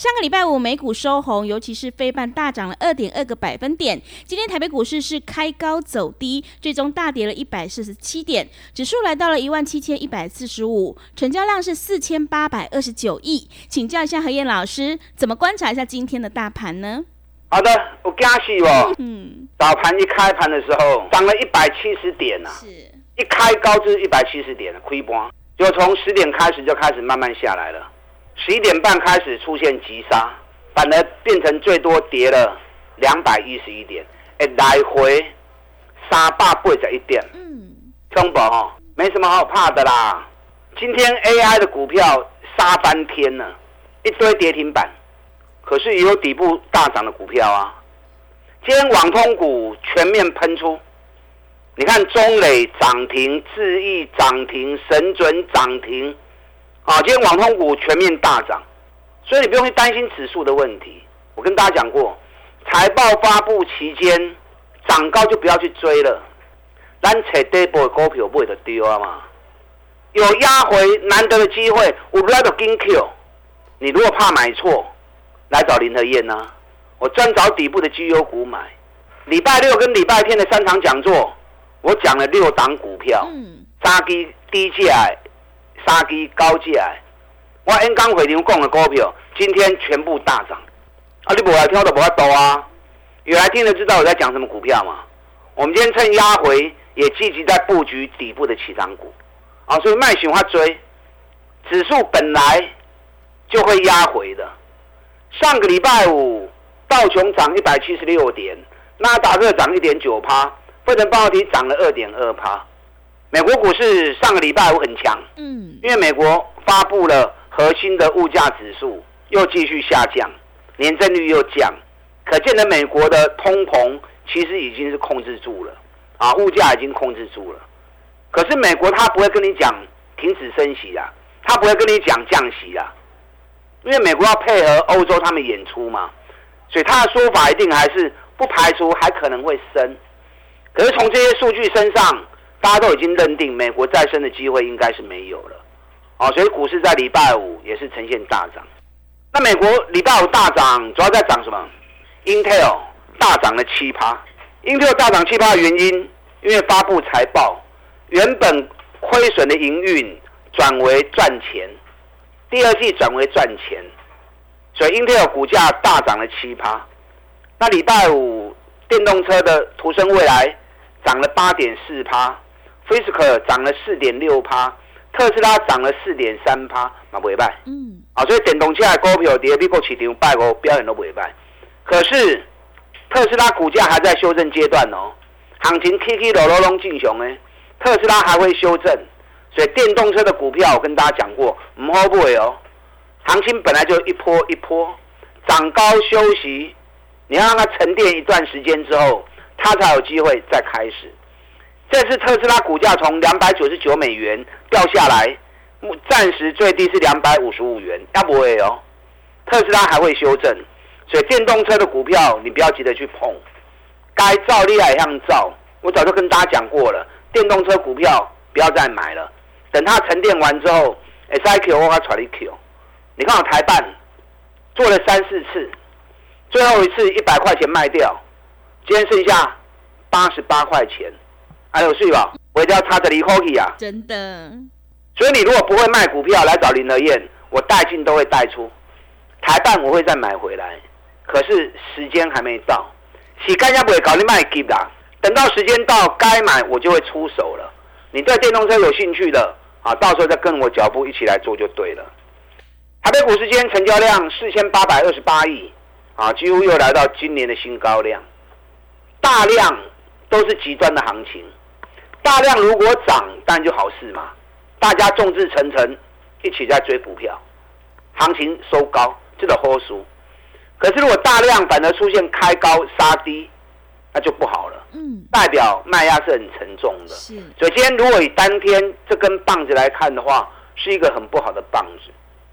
上个礼拜五美股收红，尤其是非半大涨了二点二个百分点。今天台北股市是开高走低，最终大跌了一百四十七点，指数来到了一万七千一百四十五，成交量是四千八百二十九亿。请教一下何燕老师，怎么观察一下今天的大盘呢？好的，我恭喜哦。嗯，早盘一开盘的时候涨了一百七十点啊，是一开高就是一百七十点的亏波，就从十点开始就开始慢慢下来了。十一点半开始出现急杀，反而变成最多跌了两百一十一点，哎，来回杀八倍在一点，嗯，中宝哈，没什么好怕的啦。今天 AI 的股票杀翻天了，一堆跌停板，可是也有底部大涨的股票啊。今天网通股全面喷出，你看中磊涨停，智易涨停，神准涨停。啊，今天网通股全面大涨，所以你不用去担心指数的问题。我跟大家讲过，财报发布期间涨高就不要去追了。咱扯底部的股票不会就丢啊嘛。有压回难得的机会，我不要就跟 Q。你如果怕买错，来找林和燕呐。我专找底部的绩优股买。礼拜六跟礼拜天的三场讲座，我讲了六档股票，扎低低价。杀低高价，我 N 刚回流讲的股票，今天全部大涨。啊，你不来听都不要抖啊！有来听的知道我在讲什么股票吗？我们今天趁压回，也积极在布局底部的起涨股。啊，所以卖喜欢追，指数本来就会压回的。上个礼拜五，道琼涨一百七十六点，纳达克涨一点九趴，费城半导体涨了二点二趴。美国股市上个礼拜五很强，嗯，因为美国发布了核心的物价指数又继续下降，年增率又降，可见的美国的通膨其实已经是控制住了，啊，物价已经控制住了。可是美国他不会跟你讲停止升息啊，他不会跟你讲降息啊，因为美国要配合欧洲他们演出嘛，所以他的说法一定还是不排除还可能会升。可是从这些数据身上。大家都已经认定美国再生的机会应该是没有了，啊，所以股市在礼拜五也是呈现大涨。那美国礼拜五大涨，主要在涨什么？Intel 大涨了七趴。Intel 大涨七趴的原因，因为发布财报，原本亏损的营运转为赚钱，第二季转为赚钱，所以 Intel 股价大涨了七趴。那礼拜五电动车的途胜未来涨了八点四趴。Fisker 涨了四点六趴，特斯拉涨了四点三趴，嘛尾败。嗯，啊，所以电动车的股票跌美国市场拜五表现都尾败。可是特斯拉股价还在修正阶段哦，行情起起落落拢进熊呢。特斯拉还会修正，所以电动车的股票我跟大家讲过，唔好买哦。行情本来就一波一波，涨高休息，你要让它沉淀一段时间之后，它才有机会再开始。这次特斯拉股价从两百九十九美元掉下来，暂时最低是两百五十五元，要不会哦。特斯拉还会修正，所以电动车的股票你不要急着去碰，该造利还像造。我早就跟大家讲过了，电动车股票不要再买了，等它沉淀完之后，S I Q 或它传力 Q，你看我台办做了三四次，最后一次一百块钱卖掉，今天剩下八十八块钱。还有税吧，我一定要插着离口去啊！真的，所以你如果不会卖股票来找林德燕，我带进都会带出，台办我会再买回来，可是时间还没到，洗干净不会搞你卖给啦。等到时间到该买我就会出手了。你对电动车有兴趣的啊，到时候再跟我脚步一起来做就对了。台北股市今天成交量四千八百二十八亿啊，几乎又来到今年的新高量，大量。都是极端的行情。大量如果涨，当然就好事嘛，大家众志成城，一起在追股票，行情收高，这个好输。可是如果大量反而出现开高杀低，那就不好了。嗯，代表卖压是很沉重的。是。所以今天如果以当天这根棒子来看的话，是一个很不好的棒子。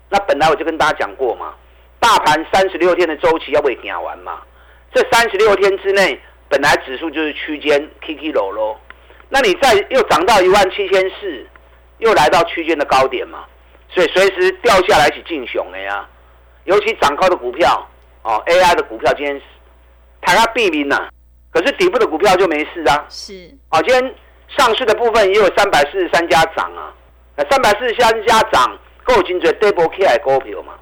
那本来我就跟大家讲过嘛，大盘三十六天的周期要被讲完嘛。这三十六天之内，本来指数就是区间 K K 楼喽。那你再又涨到一万七千四，又来到区间的高点嘛，所以随时掉下来起进熊的呀。尤其涨高的股票哦，AI 的股票今天它要避名呐，可是底部的股票就没事啊。是哦，今天上市的部分也有三百四十三家涨啊，那三百四十三家涨够精准 double K 股票嘛？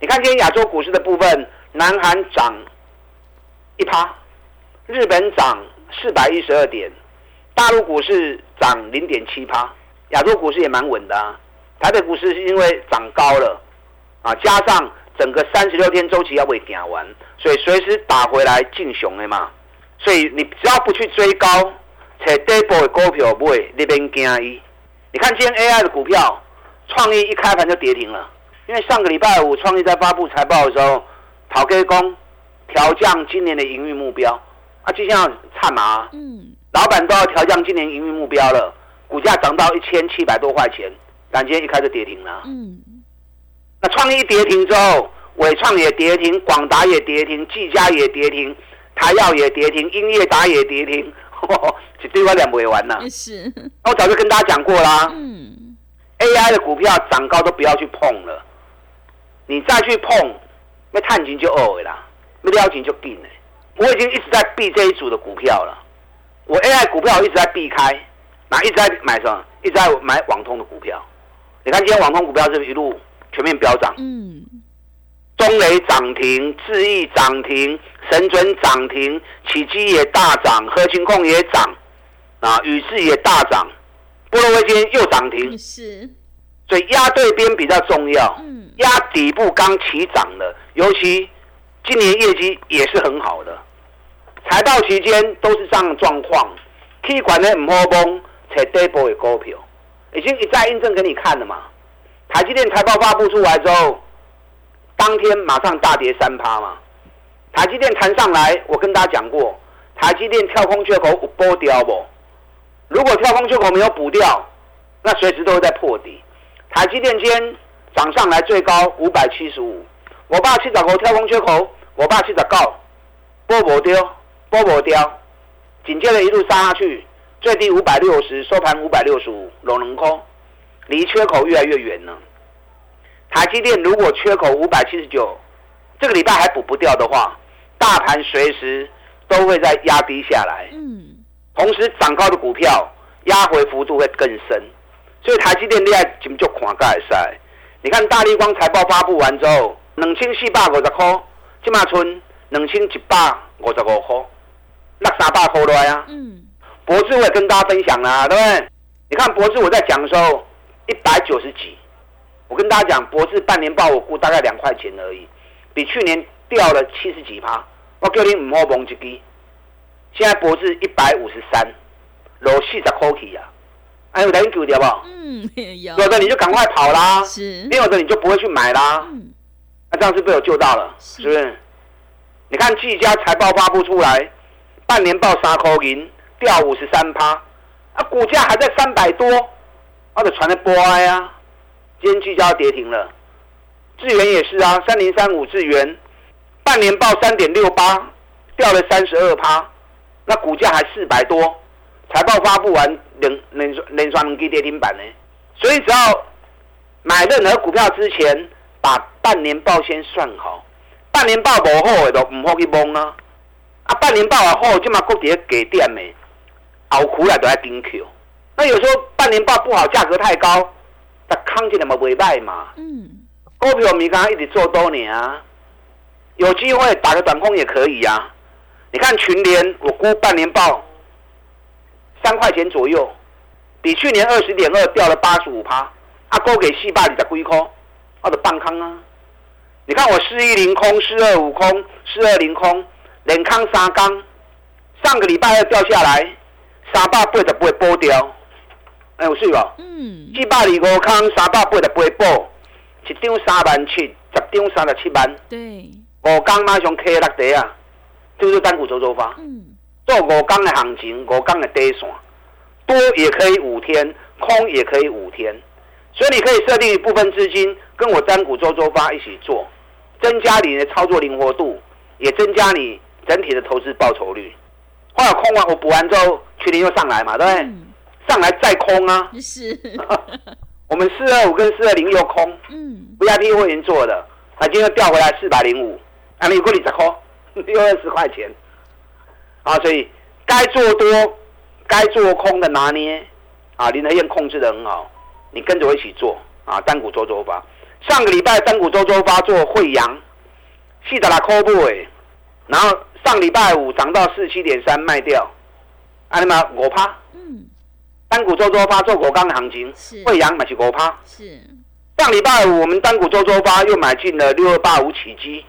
你看今天亚洲股市的部分，南韩涨一趴，日本涨四百一十二点。大陆股市涨零点七八，亚洲股市也蛮稳的啊。台北股市是因为涨高了啊，加上整个三十六天周期要被点完，所以随时打回来进熊的嘛。所以你只要不去追高，且底部的股票不会那边惊一。你看今天 AI 的股票，创意一开盘就跌停了，因为上个礼拜五创意在发布财报的时候，陶给工调降今年的营运目标啊，就像灿嘛，嗯。老板都要调降今年营运目标了，股价涨到一千七百多块钱，但今天一开始跌停了。嗯，那创意跌停之后，伟创也跌停，广达也跌停，技嘉也跌停，台药也跌停，英业达也跌停，这对我两不完呐。是，那我早就跟大家讲过啦。嗯，AI 的股票涨高都不要去碰了，你再去碰，那探金就二啦，那撩紧就定了。我已经一直在避这一组的股票了。我 AI 股票一直在避开，那一直在买什么？一直在买网通的股票。你看今天网通股票是一路全面飙涨。嗯。中雷涨停，智毅涨停，神准涨停，启基也大涨，合情控也涨，啊，宇智也大涨，波罗威今天又涨停。是。所以压对边比较重要。嗯。压底部刚起涨的，尤其今年业绩也是很好的。财报期间都是这样的状况，气管的唔好崩，才底部的股票，已经一再印证给你看了嘛。台积电财报发布出来之后，当天马上大跌三趴嘛。台积电弹上来，我跟大家讲过，台积电跳空缺口有补掉不？如果跳空缺口没有补掉，那随时都会在破底。台积电今天涨上来最高五百七十五，我爸去找个跳空缺口，我爸去找告，波波丢。波波雕，紧接着一路杀下去，最低五百六十，收盘五百六十五，龙龙空，离缺口越来越远了。台积电如果缺口五百七十九，这个礼拜还补不掉的话，大盘随时都会在压低下来。嗯。同时涨高的股票压回幅度会更深，所以台积电厉害，怎么就看盖赛？你看大立光财报发布完之后，两千四百五十块，今马村两千一百五十五块。那三大头来啊！嗯，博智我也跟大家分享了，对不对？你看博智我在讲的时候，一百九十几，我跟大家讲博智半年报我估大概两块钱而已，比去年掉了七十几趴。我叫你唔好蒙一支，现在博智一百五十三，落四十块起啊！哎，有人救掉不？嗯，有。有的你就赶快跑啦，是；没有的你就不会去买啦。嗯，那这样是被我救到了，是不是？你看季家财报发布出来。半年报三块银掉五十三趴，啊，股价还在三百多，啊，就传的波哀啊。今天聚焦跌停了，智源也是啊，三零三五智源，半年报三点六八，掉了三十二趴，那股价还四百多，财报发布完连连连双能给跌停板呢。所以只要买任何股票之前，把半年报先算好，半年报不好的都唔好去蒙啊。啊，半年报啊后，就嘛国跌给电没，熬苦来都在顶 Q。那有时候半年报不好，价格太高，它扛起来嘛未卖嘛。嗯。股票我们刚刚一直做多年啊，有机会打个短空也可以啊。你看群联，我估半年报三块钱左右，比去年二十点二掉了八十五趴。啊，高给四百二十几块，我的半空啊。你看我四一零空、四二五空、四二零空。连康三缸上个礼拜二掉下来，三百八就不会波掉，哎，有水无？嗯。七百二五康，三百八就不会波，一张三万七，十张三十七万。对。五港马上 K 六底啊，就是单股周周发。嗯。做五港的行情，五港的底线，多也可以五天，空也可以五天，所以你可以设定一部分资金跟我单股周周发一起做，增加你的操作灵活度，也增加你整体的投资报酬率。后来空完，我补完之后，去年又上来嘛，对不对？上来再空啊。是。我们四二五跟四二零又空。嗯。VIP 会员做的，啊，今天调回来四百零五，啊，你过你十块，又二十块钱。啊，所以该做多、该做空的拿捏，啊，林德燕控制的很好，你跟着我一起做啊，单股周周发。上个礼拜单股周周发做惠阳，细的啦扣不诶，然后上礼拜五涨到四七点三卖掉，阿你妈我趴，嗯，单股周周发做果钢的行情，惠阳买起我趴，是。上礼拜五我们单股周周发又买进了六二八五起基，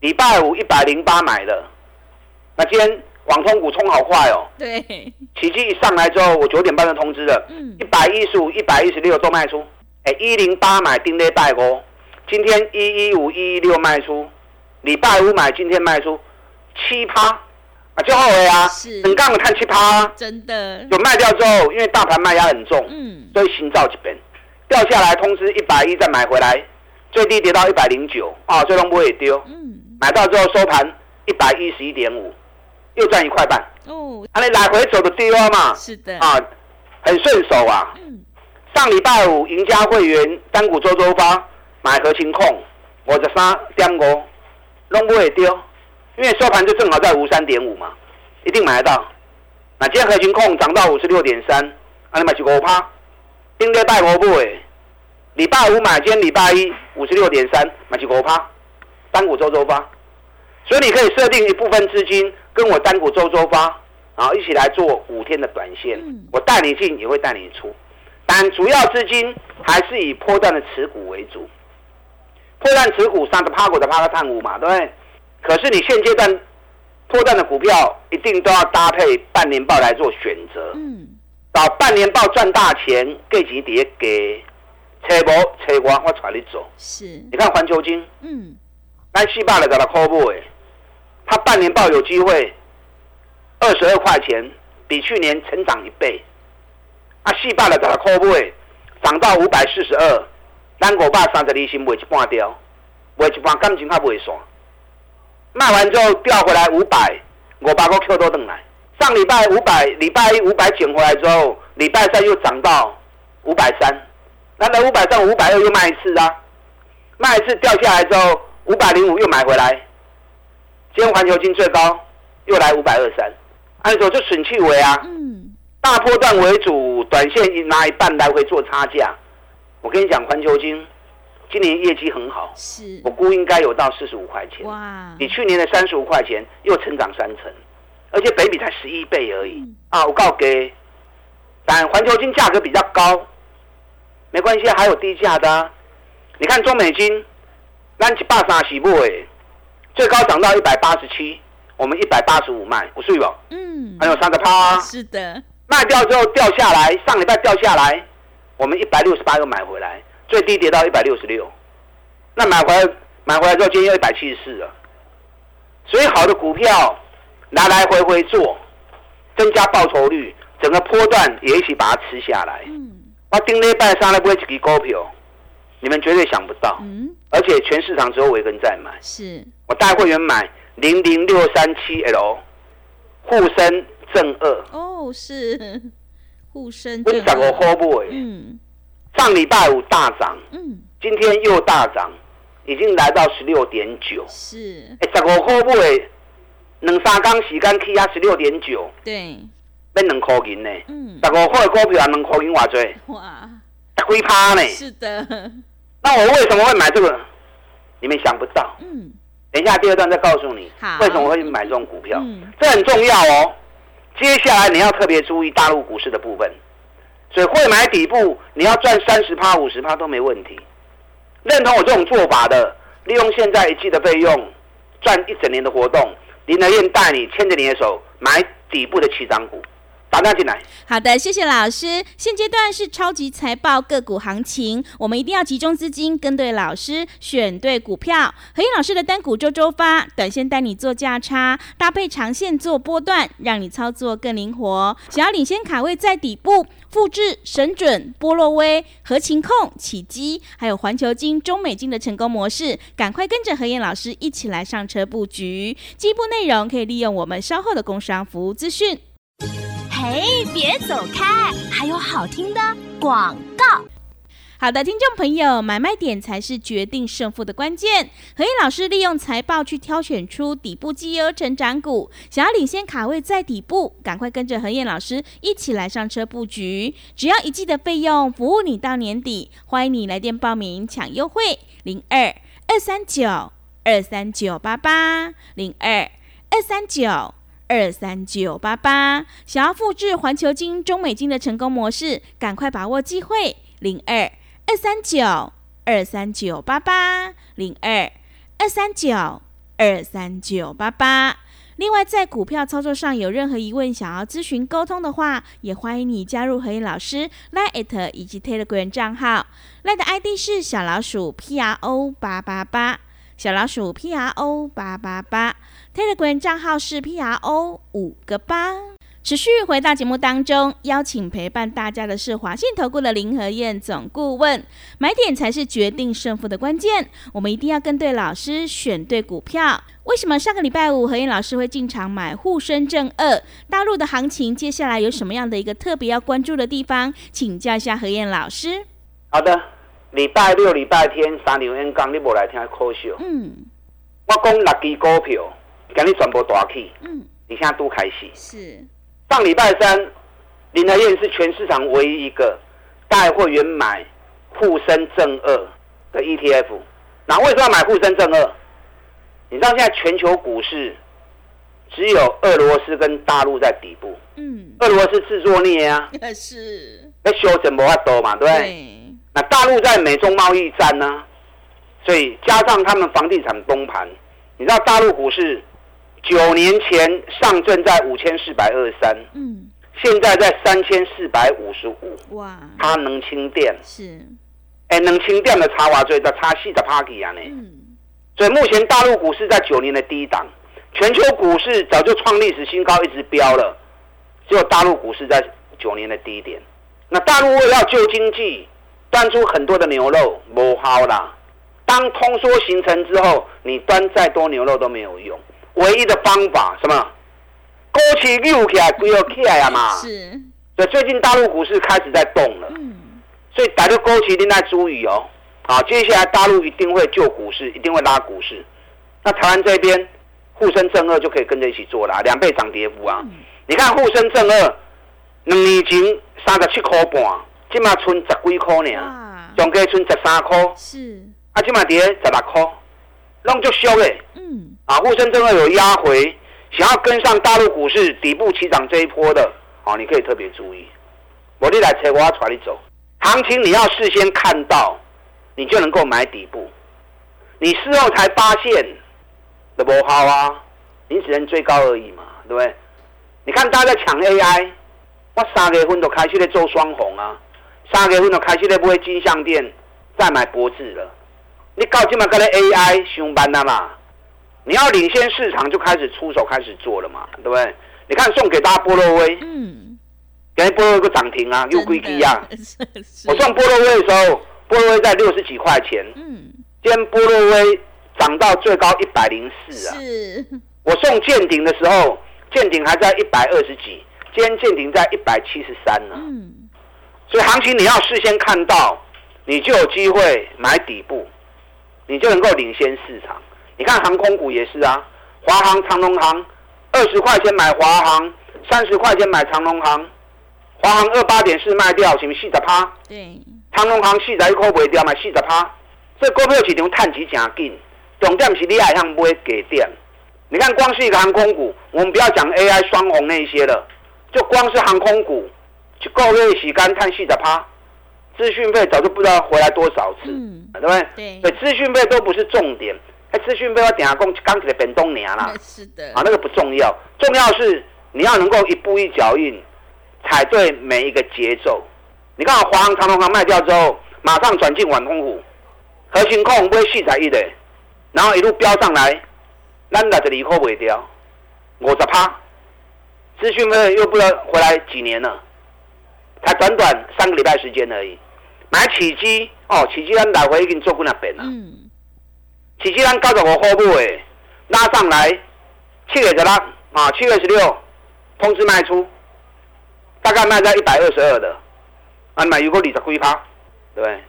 礼拜五一百零八买的，那今天。网通股冲好快哦！对，奇迹一上来之后，我九点半就通知了，嗯，一百一十五、一百一十六都卖出。哎，一零八买丁内拜哦，今天一一五、一一六卖出，礼拜五买，今天卖出七趴啊，就后悔啊，是，很杠的看七趴，真的，有卖掉之后，因为大盘卖压很重，嗯，所以新造这边。掉下来，通知一百一再买回来，最低跌到一百零九啊，最终不会丢，嗯，买到之后收盘一百一十一点五。又赚一块半哦，啊，你来回走的低洼嘛，是的。啊，很顺手啊。嗯，上礼拜五赢家会员单股周周发买核心控，我的三点五，拢不会丢，因为收盘就正好在五三点五嘛，一定买得到。那今天核心控涨到五十六点三，啊，你买几个趴？应该拜五不会，礼拜五买，今天礼拜一五十六点三，买几个趴？单股周周发，所以你可以设定一部分资金。跟我单股周周发，然后一起来做五天的短线，我带你进也会带你出，但主要资金还是以破断的持股为主。破断持股，三个趴股的趴个探五嘛，对不对？可是你现阶段破断的股票，一定都要搭配半年报来做选择。嗯，找半年报赚大钱，给几碟给，车无车我我带你走。是，你看环球金，嗯，咱四百来找他靠不诶。它半年报有机会二十二块钱，比去年成长一倍。啊，四百的给它扣位，涨到五百四十二，咱五百三十二先卖一半掉，卖一半感情还袂爽。卖完之后调回来五百，我把个 Q 都等来。上礼拜五百，礼拜一五百减回来之后，礼拜三又涨到五百三，那来五百三五百二又卖一次啊，卖一次掉下来之后五百零五又买回来。今天环球金最高又来五百二三，按说就损气为啊，嗯，大波段为主，短线拿一半来回做差价。我跟你讲，环球金今年业绩很好，是我估应该有到四十五块钱，哇，比去年的三十五块钱又成长三成，而且北比才十一倍而已啊！我告给，但环球金价格比较高，没关系，还有低价的，你看中美金，咱一百三十五诶。最高涨到一百八十七，我们一百八十五卖，不是吧？嗯，还有三个趴。是的，卖掉之后掉下来，上礼拜掉下来，我们一百六十八又买回来，最低跌到一百六十六。那买回来买回来之后，今天又一百七十四了。所以好的股票来来回回做，增加报酬率，整个波段也一起把它吃下来。嗯，我顶礼拜上来买几个股票，你们绝对想不到。嗯。而且全市场只有我一个人在买，是我带会员买零零六三七 L，沪深正二哦，是沪深正二。我涨过嗯，上礼拜五大涨，嗯，今天又大涨，已经来到十六点九，是哎，十五块不诶，两三缸时间起啊，十六点九，对，变两块银呢，嗯，十五块的股票啊，两块银偌济，哇，几趴呢？是的。那我为什么会买这个？你们想不到。嗯。等一下，第二段再告诉你。好。为什么会买这种股票？嗯。这很重要哦。接下来你要特别注意大陆股市的部分。所以会买底部，你要赚三十趴、五十趴都没问题。认同我这种做法的，利用现在一季的费用赚一整年的活动，林德燕带你牵着你的手买底部的起涨股。打单进来。好的，谢谢老师。现阶段是超级财报个股行情，我们一定要集中资金，跟对老师，选对股票。何燕老师的单股周周发，短线带你做价差，搭配长线做波段，让你操作更灵活。想要领先卡位在底部，复制神准、波洛威、合情控、起基，还有环球金、中美金的成功模式，赶快跟着何燕老师一起来上车布局。进一步内容可以利用我们稍后的工商服务资讯。嘿，别走开！还有好听的广告。好的，听众朋友，买卖点才是决定胜负的关键。何燕老师利用财报去挑选出底部绩优成长股，想要领先卡位在底部，赶快跟着何燕老师一起来上车布局。只要一季的费用，服务你到年底。欢迎你来电报名抢优惠，零二二三九二三九八八零二二三九。二三九八八，想要复制环球金、中美金的成功模式，赶快把握机会！零二二三九二三九八八，零二二三九二三九八八。另外，在股票操作上有任何疑问，想要咨询沟通的话，也欢迎你加入何燕老师 Lite 以及 Telegram 账号，Line 的 ID 是小老鼠 P R O 八八八。小老鼠 P R O 八八八，Telegram 账号是 P R O 五个八。持续回到节目当中，邀请陪伴大家的是华信投顾的林和燕总顾问。买点才是决定胜负的关键，我们一定要跟对老师，选对股票。为什么上个礼拜五何燕老师会进场买沪深正二？大陆的行情接下来有什么样的一个特别要关注的地方？请教一下何燕老师。好的。礼拜六、礼拜天三条演讲，你无来听可惜。嗯，我讲六支股票，今日全部大起。嗯，你现在都开始。是。上礼拜三，林德燕是全市场唯一一个带会员买沪深正二的 ETF。那为什么要买沪深正二？你知道现在全球股市只有俄罗斯跟大陆在底部。嗯。俄罗斯自作孽啊。是。那修正无法多嘛，对不对？那大陆在美中贸易战呢，所以加上他们房地产崩盘，你知道大陆股市九年前上证在五千四百二十三，嗯，现在在三千四百五十五，哇，它能清电是，哎，能清电的插瓦最的插细的 party 啊呢，嗯，所以目前大陆股市在九年的低档，全球股市早就创历史新高，一直飙了，只有大陆股市在九年的低点。那大陆为了要救经济。端出很多的牛肉，不好啦。当通缩形成之后，你端再多牛肉都没有用。唯一的方法什么？勾起溜起来，不要起来呀嘛。是。所以最近大陆股市开始在动了。嗯。所以打着高起一定在注意哦。好，接下来大陆一定会救股市，一定会拉股市。那台湾这边沪深正二就可以跟着一起做了，两倍涨跌幅啊。你看沪深正二，两年前三十七块半。起码存十几块呢，总计存十三块。是，啊，起码跌十六块，弄就俗嘞。啊，沪深正二有压回，想要跟上大陆股市底部起涨这一波的，哦，你可以特别注意。我你来车，我要带你走。行情你要事先看到，你就能够买底部。你事后才发现，都不好啊，你只能追高而已嘛，对不对？你看大家在抢 AI，我三月份都开始在做双红啊。三月份就开始咧买金项店，再买博智了。你到今嘛跟咧 AI 上班了嘛？你要领先市场，就开始出手，开始做了嘛，对不对？你看送给大家波洛威，嗯，给波洛威个涨停啊，又归基啊。我送波洛威的时候，波洛威在六十几块钱，嗯，今天波洛威涨到最高一百零四啊。是。我送建鼎的时候，建鼎还在一百二十几，今天建鼎在一百七十三呢。嗯。所以行情你要事先看到，你就有机会买底部，你就能够领先市场。你看航空股也是啊，华航、长龙航，二十块钱买华航，三十块钱买长龙航，华航二八点四卖掉，是不是四十趴？对。长龙航四十一块卖掉，买四十趴。这股票市场探底真紧，重点是你爱向买给点。你看光是一个航空股，我们不要讲 AI 双红那一些了，就光是航空股。就够月洗干叹息的趴，资讯费早就不知道回来多少次，对不对？对，对，资讯费都不是重点，哎，资讯费我等下讲刚起来本东年啦，是的，啊，那个不重要，重要是你要能够一步一脚印，踩对每一个节奏。你看，华航、长隆航卖掉之后，马上转进晚空虎，核心控不会细彩一的，然后一路飙上来，咱在这里扣尾掉，五十趴，资讯费又不知道回来几年了，才短短三个礼拜时间而已。买起机哦，起机咱来回已经做过那边了。嗯。起机咱九十五块买，拉上来七月十六啊，七月十六通知卖出，大概卖在一百二十二的。啊，买如果你的龟趴，对不对？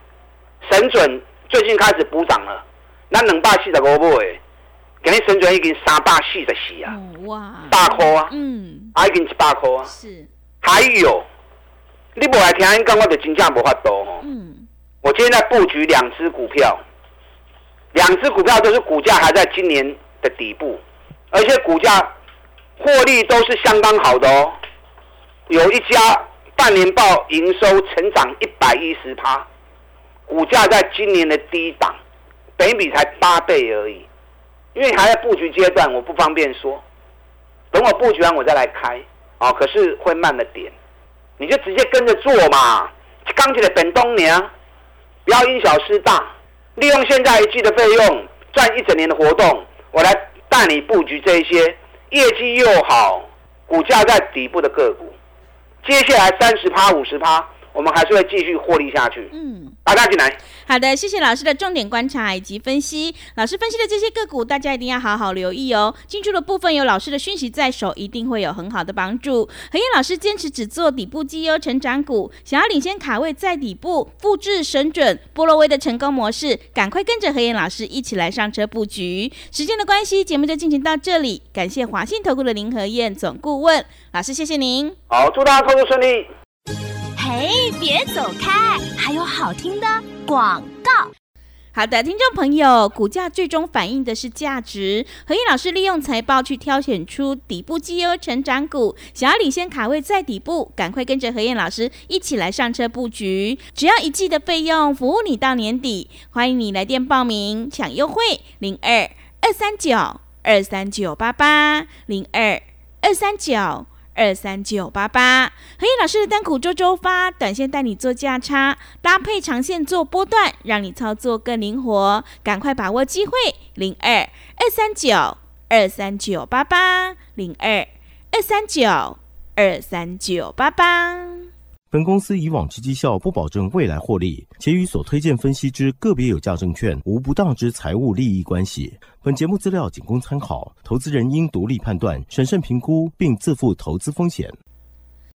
神准最近开始补涨了，那两百四十五诶，给你神准已经三百四十四啊！哇，大块啊！嗯，啊已经一百块啊！是，还有，你不来听，应该我就真正无法度哦。嗯，我今天在布局两只股票，两只股票都是股价还在今年的底部，而且股价获利都是相当好的哦，有一家。半年报营收成长一百一十趴，股价在今年的低档，北比才八倍而已。因为还在布局阶段，我不方便说。等我布局完，我再来开。哦，可是会慢了点，你就直接跟着做嘛。刚起来本冬年，不要因小失大，利用现在一季的费用赚一整年的活动，我来带你布局这一些业绩又好、股价在底部的个股。接下来三十趴、五十趴，我们还是会继续获利下去。嗯，大家进来。好的，谢谢老师的重点观察以及分析。老师分析的这些个股，大家一定要好好留意哦。进出的部分有老师的讯息在手，一定会有很好的帮助。何燕老师坚持只做底部绩优成长股，想要领先卡位在底部，复制神准波罗威的成功模式，赶快跟着何燕老师一起来上车布局。时间的关系，节目就进行到这里。感谢华信投顾的林何燕总顾问老师，谢谢您。好，祝大家投资顺利。嘿，别走开，还有好听的。广告，好的，听众朋友，股价最终反映的是价值。何燕老师利用财报去挑选出底部绩优成长股，想要领先卡位在底部，赶快跟着何燕老师一起来上车布局。只要一季的费用，服务你到年底。欢迎你来电报名抢优惠，零二二三九二三九八八零二二三九。二三九八八，何燕老师的单股周周发，短线带你做价差，搭配长线做波段，让你操作更灵活。赶快把握机会，零二二三九二三九八八，零二二三九二三九八八。本公司以往之绩效不保证未来获利，且与所推荐分析之个别有价证券无不当之财务利益关系。本节目资料仅供参考，投资人应独立判断、审慎评估，并自负投资风险。